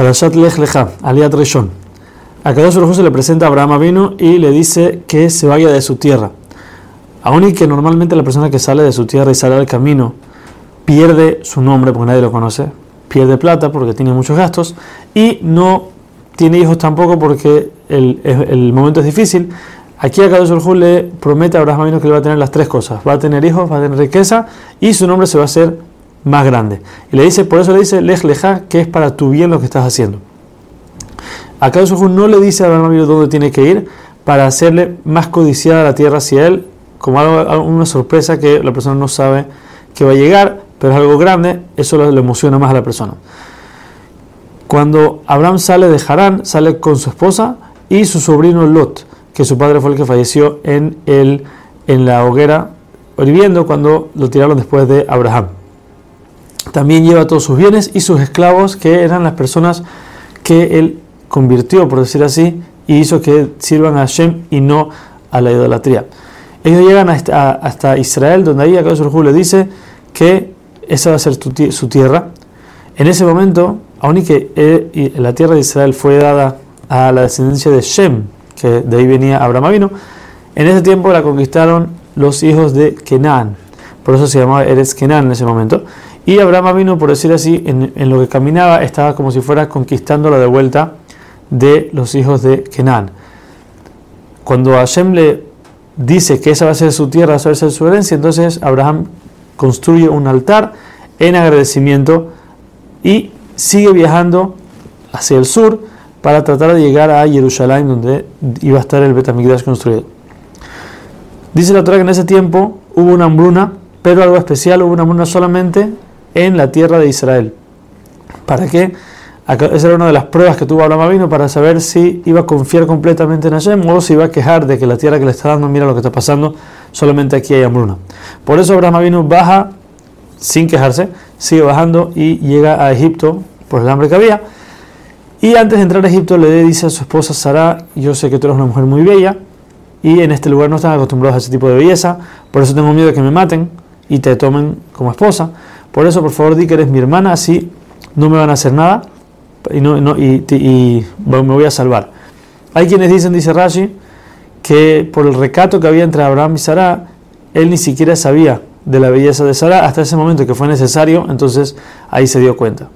Parashat Lech Lecha, Aliat. A Kadosh Baruj se le presenta a Abraham Avinu y le dice que se vaya de su tierra. Aún y que normalmente la persona que sale de su tierra y sale al camino pierde su nombre porque nadie lo conoce, pierde plata porque tiene muchos gastos y no tiene hijos tampoco porque el, momento es difícil. Aquí a Kadosh le promete a Abraham Avinu que le va a tener las tres cosas: va a tener hijos, va a tener riqueza y su nombre se va a hacer más grande. Y le dice, por eso le dice, lej que es para tu bien lo que estás haciendo. Acá no le dice a Abraham dónde tiene que ir para hacerle más codiciada la tierra hacia él, como algo, una sorpresa que la persona no sabe que va a llegar, pero es algo grande, eso le, emociona más a la persona. Cuando Abraham sale de Harán, sale con su esposa y su sobrino Lot, que su padre fue el que falleció en, el, en la hoguera hirviendo cuando lo tiraron después de Abraham. También lleva todos sus bienes y sus esclavos, que eran las personas que él convirtió, por decir así, y hizo que sirvan a Hashem y no a la idolatría. Ellos llegan hasta, Israel, donde ahí acá Surjú le dice que esa va a ser su tierra. En ese momento, aun y que la tierra de Israel fue dada a la descendencia de Shem, que de ahí venía Abraham vino, en ese tiempo la conquistaron los hijos de Kenan. Por eso se llamaba Eres Kenan en ese momento. Y Abraham vino, por decir así, en, lo que caminaba, estaba como si fuera conquistando la de vuelta de los hijos de Kenan. Cuando Hashem le dice que esa va a ser su tierra, esa va a ser su herencia, entonces Abraham construye un altar en agradecimiento y sigue viajando hacia el sur para tratar de llegar a Jerusalén, donde iba a estar el Betamigdash construido. Dice la Torah que en ese tiempo hubo una hambruna, pero algo especial, hubo una hambruna solamente en la tierra de Israel. ¿Para qué? Esa era una de las pruebas que tuvo Abraham vino para saber si iba a confiar completamente en Hashem o si iba a quejar de que la tierra que le está dando, mira lo que está pasando, solamente aquí hay hambruna. Por eso Abraham vino baja sin quejarse, sigue bajando y llega a Egipto por el hambre que había. Y antes de entrar a Egipto le dice a su esposa Sara, yo sé que tú eres una mujer muy bella y en este lugar no están acostumbrados a ese tipo de belleza, por eso tengo miedo de que me maten y te tomen como esposa. Por eso, por favor, di que eres mi hermana, así no me van a hacer nada y, no, y, me voy a salvar. Hay quienes dicen, dice Rashi, que por el recato que había entre Abraham y Sara, él ni siquiera sabía de la belleza de Sara hasta ese momento que fue necesario, entonces ahí se dio cuenta.